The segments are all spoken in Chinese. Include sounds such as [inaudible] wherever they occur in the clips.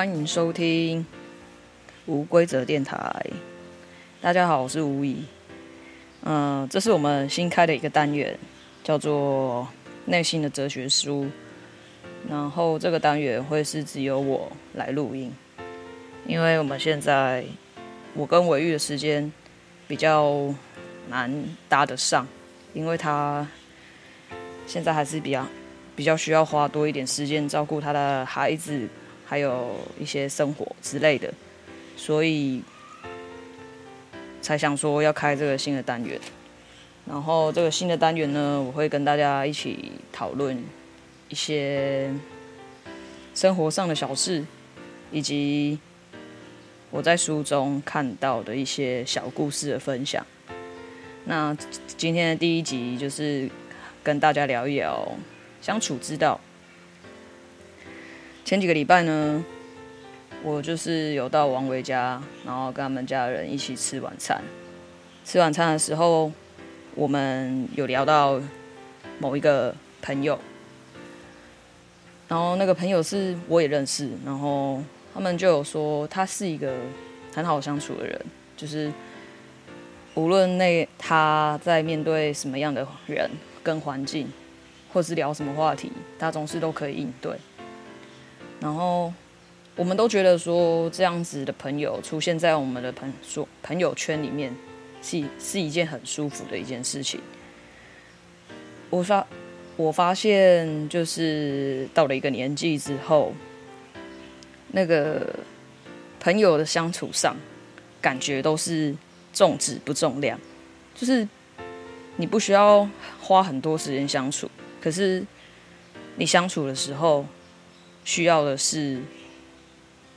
欢迎收听无规则电台。大家好，我是吴怡。嗯、这是我们新开的一个单元，叫做内心的哲学书。然后这个单元会是只有我来录音，因为我们现在我跟伟玉的时间比较难搭得上，因为他现在还是比较比较需要花多一点时间照顾他的孩子。还有一些生活之类的，所以才想说要开这个新的单元。然后这个新的单元呢，我会跟大家一起讨论一些生活上的小事，以及我在书中看到的一些小故事的分享。那今天的第一集就是跟大家聊一聊相处之道。前几个礼拜呢，我就是有到王维家，然后跟他们家人一起吃晚餐。吃晚餐的时候，我们有聊到某一个朋友，然后那个朋友是我也认识，然后他们就有说他是一个很好相处的人，就是无论那他在面对什么样的人跟环境，或是聊什么话题，他总是都可以应对。然后，我们都觉得说这样子的朋友出现在我们的朋说朋友圈里面，是是一件很舒服的一件事情。我发我发现，就是到了一个年纪之后，那个朋友的相处上，感觉都是重质不重量，就是你不需要花很多时间相处，可是你相处的时候。需要的是，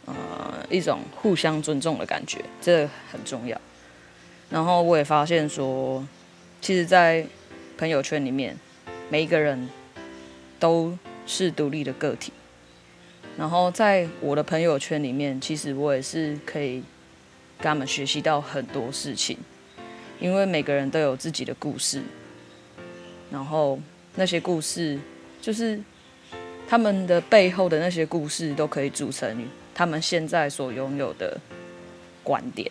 呃，一种互相尊重的感觉，这很重要。然后我也发现说，其实，在朋友圈里面，每一个人都是独立的个体。然后在我的朋友圈里面，其实我也是可以跟他们学习到很多事情，因为每个人都有自己的故事。然后那些故事就是。他们的背后的那些故事都可以组成他们现在所拥有的观点，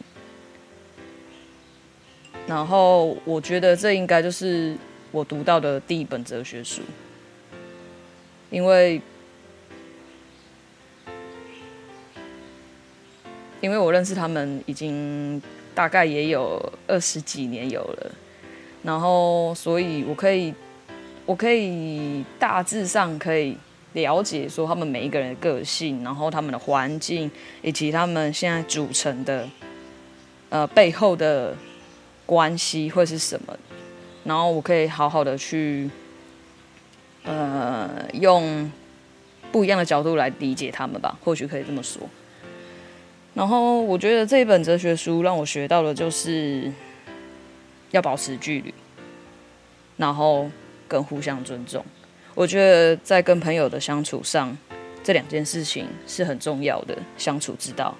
然后我觉得这应该就是我读到的第一本哲学书，因为因为我认识他们已经大概也有二十几年有了，然后所以我可以我可以大致上可以。了解说他们每一个人的个性，然后他们的环境，以及他们现在组成的呃背后的关系会是什么，然后我可以好好的去呃用不一样的角度来理解他们吧，或许可以这么说。然后我觉得这一本哲学书让我学到的就是要保持距离，然后跟互相尊重。我觉得在跟朋友的相处上，这两件事情是很重要的相处之道，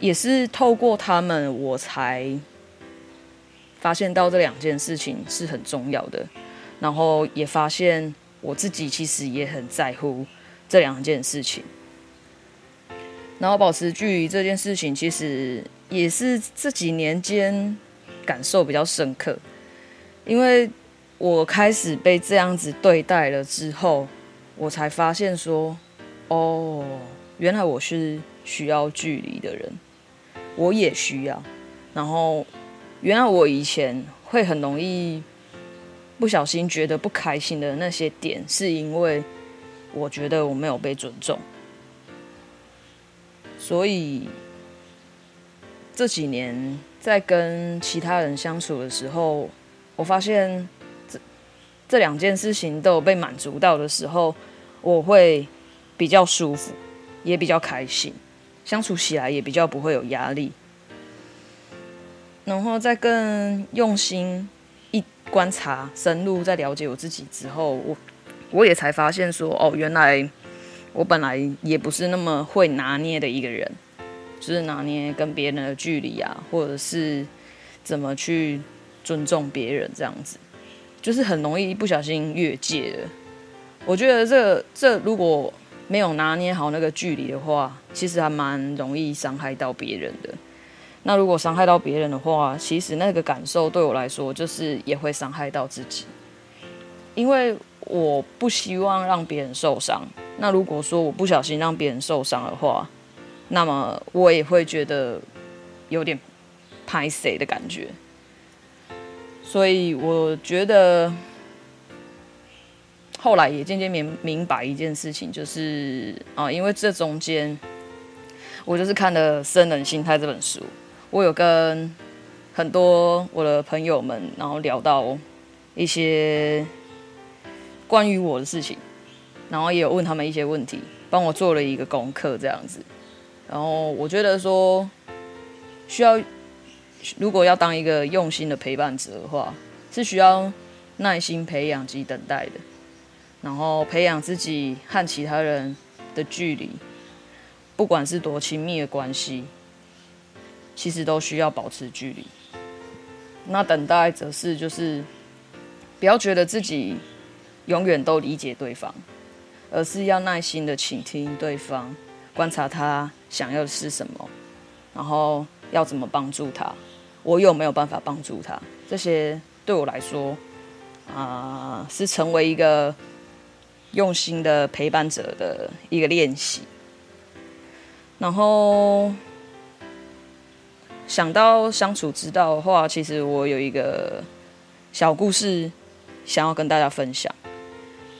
也是透过他们，我才发现到这两件事情是很重要的，然后也发现我自己其实也很在乎这两件事情，然后保持距离这件事情，其实也是这几年间感受比较深刻，因为。我开始被这样子对待了之后，我才发现说，哦，原来我是需要距离的人，我也需要。然后，原来我以前会很容易不小心觉得不开心的那些点，是因为我觉得我没有被尊重。所以这几年在跟其他人相处的时候，我发现。这两件事情都有被满足到的时候，我会比较舒服，也比较开心，相处起来也比较不会有压力。然后再更用心一观察、深入再了解我自己之后，我我也才发现说，哦，原来我本来也不是那么会拿捏的一个人，就是拿捏跟别人的距离啊，或者是怎么去尊重别人这样子。就是很容易不小心越界了。我觉得这这如果没有拿捏好那个距离的话，其实还蛮容易伤害到别人的。那如果伤害到别人的话，其实那个感受对我来说，就是也会伤害到自己，因为我不希望让别人受伤。那如果说我不小心让别人受伤的话，那么我也会觉得有点拍谁的感觉。所以我觉得后来也渐渐明明白一件事情，就是啊，因为这中间我就是看了《生人心态》这本书。我有跟很多我的朋友们，然后聊到一些关于我的事情，然后也有问他们一些问题，帮我做了一个功课这样子。然后我觉得说，需要如果要当一个用心的陪伴者的话，是需要耐心培养及等待的，然后培养自己和其他人的距离，不管是多亲密的关系。其实都需要保持距离。那等待则是就是，不要觉得自己永远都理解对方，而是要耐心的倾听对方，观察他想要的是什么，然后要怎么帮助他，我有没有办法帮助他？这些对我来说，啊、是成为一个用心的陪伴者的一个练习。然后。想到相处之道的话，其实我有一个小故事想要跟大家分享。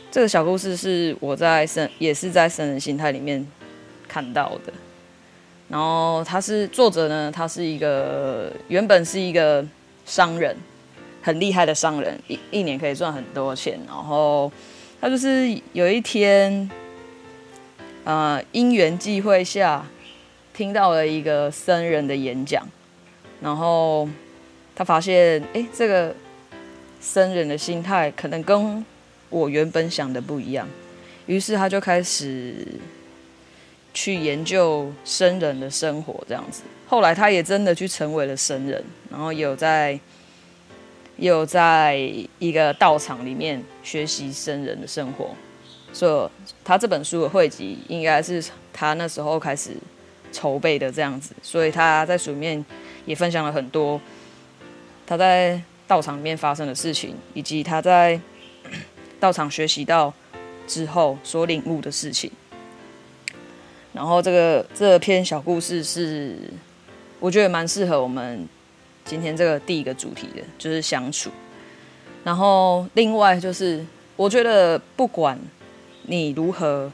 这个小故事是我在生，也是在生人心态里面看到的。然后他是作者呢，他是一个原本是一个商人，很厉害的商人，一一年可以赚很多钱。然后他就是有一天，呃，因缘际会下。听到了一个僧人的演讲，然后他发现，哎，这个僧人的心态可能跟我原本想的不一样，于是他就开始去研究僧人的生活，这样子。后来他也真的去成为了僧人，然后有在有在一个道场里面学习僧人的生活，所以他这本书的汇集应该是他那时候开始。筹备的这样子，所以他在书里面也分享了很多他在道场里面发生的事情，以及他在 [coughs] 道场学习到之后所领悟的事情。然后这个这篇小故事是我觉得蛮适合我们今天这个第一个主题的，就是相处。然后另外就是我觉得不管你如何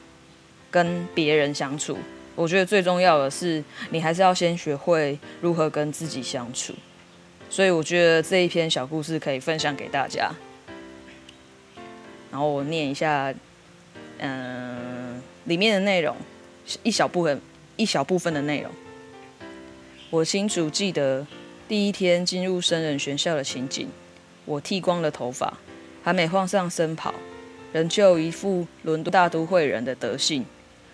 跟别人相处。我觉得最重要的是，你还是要先学会如何跟自己相处。所以我觉得这一篇小故事可以分享给大家。然后我念一下，嗯、里面的内容，一小部分，一小部分的内容。我清楚记得第一天进入生人学校的情景。我剃光了头发，还没换上身袍，仍旧一副伦敦大都会人的德性。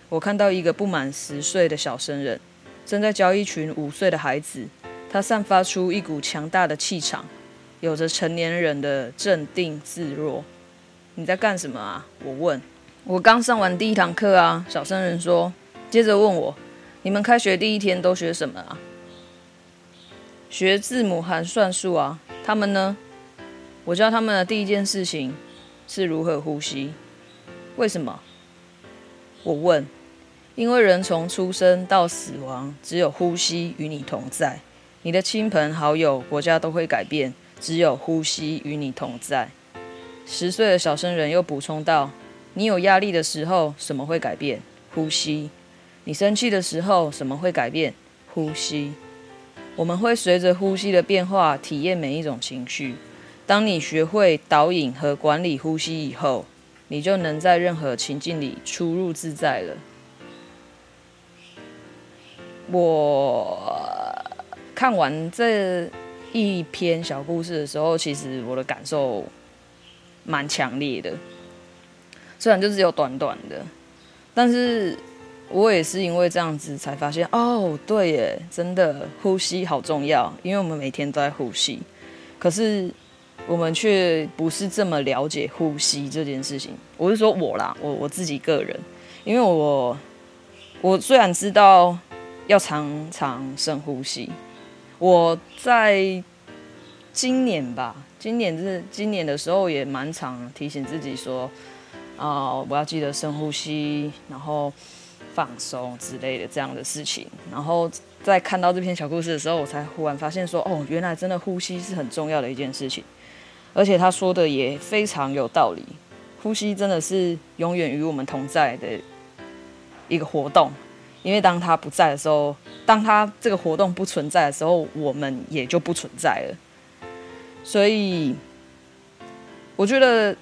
我看到一个不满十岁的小生人，正在教一群五岁的孩子。他散发出一股强大的气场，有着成年人的镇定自若。你在干什么啊？我问。我刚上完第一堂课啊。小生人说，接着问我：你们开学第一天都学什么啊？学字母和算术啊。他们呢？我教他们的第一件事情是如何呼吸。为什么？我问。因为人从出生到死亡，只有呼吸与你同在。你的亲朋好友、国家都会改变，只有呼吸与你同在。十岁的小生人又补充道：“你有压力的时候，什么会改变？呼吸。你生气的时候，什么会改变？呼吸。我们会随着呼吸的变化，体验每一种情绪。当你学会导引和管理呼吸以后，你就能在任何情境里出入自在了。”我看完这一篇小故事的时候，其实我的感受蛮强烈的。虽然就只有短短的，但是我也是因为这样子才发现，哦，对耶，真的呼吸好重要，因为我们每天都在呼吸，可是我们却不是这么了解呼吸这件事情。我是说我啦，我我自己个人。因为我我虽然知道要常常深呼吸，我在今年吧，今年是今年的时候也蛮常提醒自己说，啊、我要记得深呼吸，然后放松之类的这样的事情。然后在看到这篇小故事的时候，我才忽然发现说，哦，原来真的呼吸是很重要的一件事情，而且他说的也非常有道理。呼吸真的是永远与我们同在的一个活动，因为当他不在的时候，当他这个活动不存在的时候，我们也就不存在了。所以，我觉得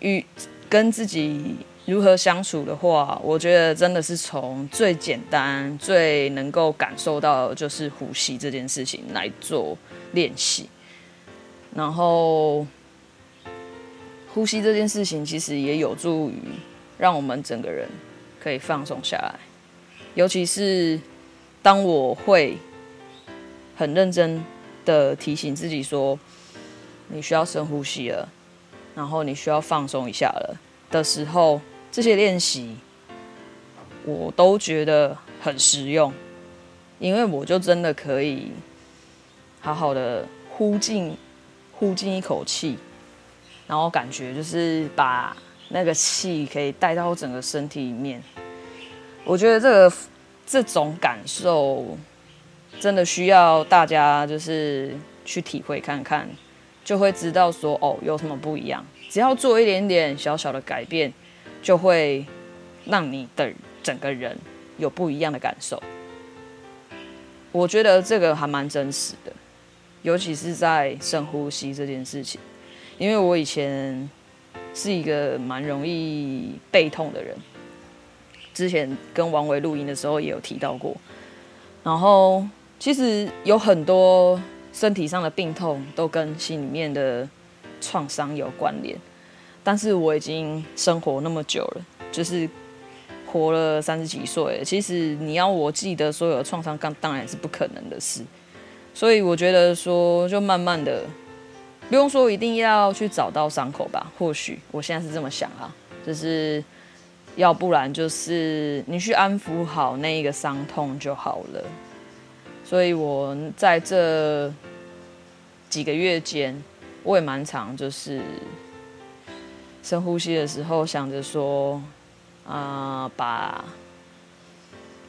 与跟自己如何相处的话，我觉得真的是从最简单、最能够感受到的就是呼吸这件事情来做练习，然后。呼吸这件事情其实也有助于让我们整个人可以放松下来，尤其是当我会很认真的提醒自己说，你需要深呼吸了，然后你需要放松一下了的时候，这些练习我都觉得很实用，因为我就真的可以好好的呼进呼进一口气。然后感觉就是把那个气可以带到整个身体里面，我觉得这个这种感受真的需要大家就是去体会看看，就会知道说哦，有什么不一样。只要做一点点小小的改变，就会让你的整个人有不一样的感受。我觉得这个还蛮真实的，尤其是在深呼吸这件事情。因为我以前是一个蛮容易背痛的人，之前跟王维录音的时候也有提到过。然后其实有很多身体上的病痛都跟心里面的创伤有关联，但是我已经生活那么久了，就是活了三十几岁，其实你要我记得所有的创伤，当当然是不可能的事。所以我觉得说，就慢慢的。不用说一定要去找到伤口吧，或许我现在是这么想啊，就是要不然就是你去安抚好那一个伤痛就好了。所以我在这几个月间，我也蛮常就是深呼吸的时候，想着说，啊、把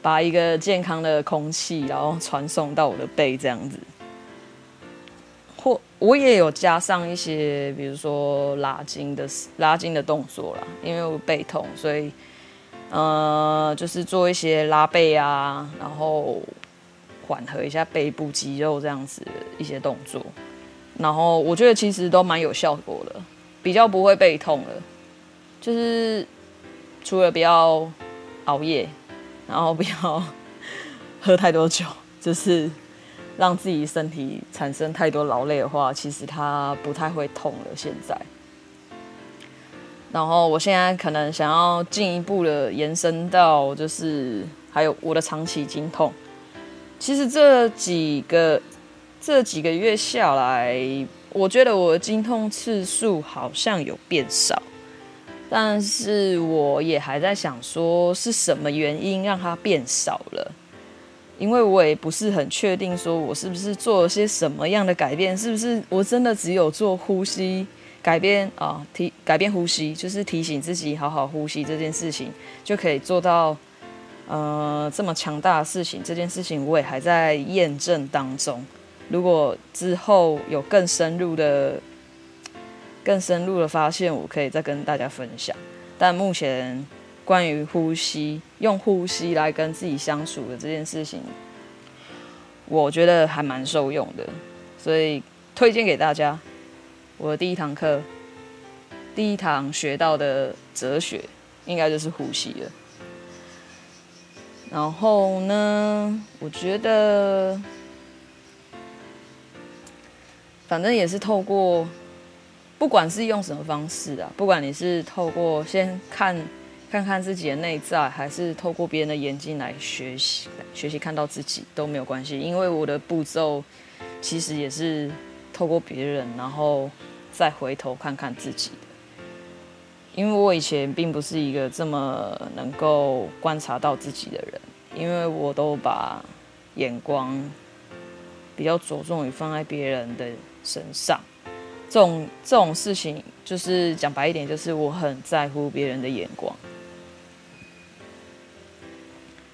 把一个健康的空气，然后传送到我的背这样子。或我也有加上一些，比如说拉筋的拉筋的动作啦，因为我背痛，所以呃，就是做一些拉背啊，然后缓和一下背部肌肉这样子一些动作，然后我觉得其实都蛮有效果的，比较不会背痛了。就是除了不要熬夜，然后不要 [laughs] 喝太多酒，就是。让自己身体产生太多劳累的话，其实它不太会痛了。现在，然后我现在可能想要进一步的延伸到，就是还有我的长期经痛。其实这几个这几个月下来，我觉得我的经痛次数好像有变少，但是我也还在想说是什么原因让它变少了。因为我也不是很确定，说我是不是做了些什么样的改变，是不是我真的只有做呼吸改变啊，提改变呼吸，就是提醒自己好好呼吸这件事情，就可以做到呃这么强大的事情。这件事情我也还在验证当中。如果之后有更深入的、更深入的发现，我可以再跟大家分享。但目前。关于呼吸，用呼吸来跟自己相处的这件事情，我觉得还蛮受用的，所以推荐给大家。我的第一堂课，第一堂学到的哲学，应该就是呼吸了。然后呢，我觉得，反正也是透过，不管是用什么方式啊，不管你是透过先看。看看自己的内在，还是透过别人的眼睛来学习，学习看到自己都没有关系。因为我的步骤其实也是透过别人，然后再回头看看自己的。因为我以前并不是一个这么能够观察到自己的人，因为我都把眼光比较着重于放在别人的身上。这种这种事情，就是讲白一点，就是我很在乎别人的眼光。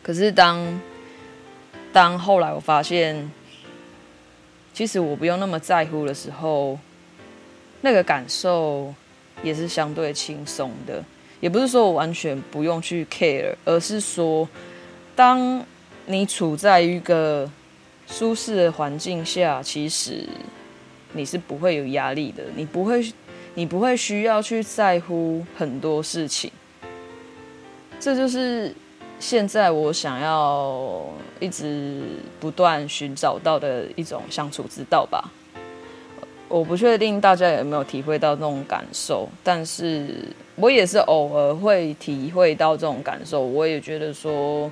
可是当当后来我发现，其实我不用那么在乎的时候，那个感受也是相对轻松的。也不是说我完全不用去 care，而是说，当你处在一个舒适的环境下，其实。你是不会有压力的，你不会，你不会需要去在乎很多事情。这就是现在我想要一直不断寻找到的一种相处之道吧。我不确定大家有没有体会到这种感受，但是我也是偶尔会体会到这种感受。我也觉得说，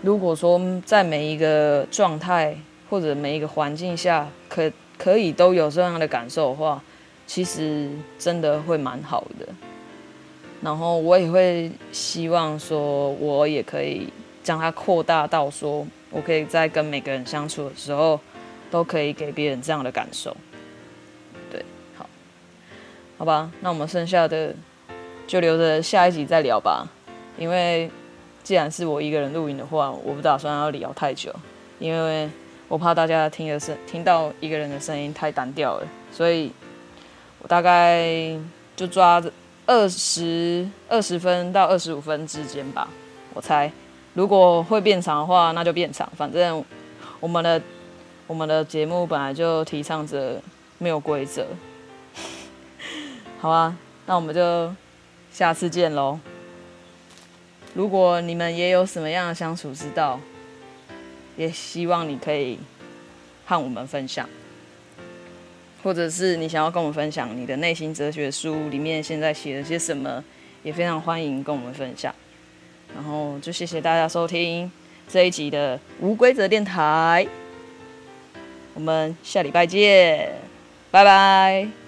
如果说在每一个状态或者每一个环境下，可可以都有这样的感受的话，其实真的会蛮好的。然后我也会希望说，我也可以将它扩大到说，我可以在跟每个人相处的时候，都可以给别人这样的感受。对，好，好吧，那我们剩下的就留着下一集再聊吧。因为既然是我一个人录音的话，我不打算要聊太久，因为。我怕大家听的声听到一个人的声音太单调了，所以我大概就抓二十二十分到二十五分之间吧。我猜，如果会变长的话，那就变长。反正我们的我们的节目本来就提倡着没有规则，好啊？那我们就下次见喽。如果你们也有什么样的相处之道，也希望你可以和我们分享，或者是你想要跟我们分享你的内心哲学书里面现在写了些什么，也非常欢迎跟我们分享。然后就谢谢大家收听这一集的无规则电台，我们下礼拜见，拜拜。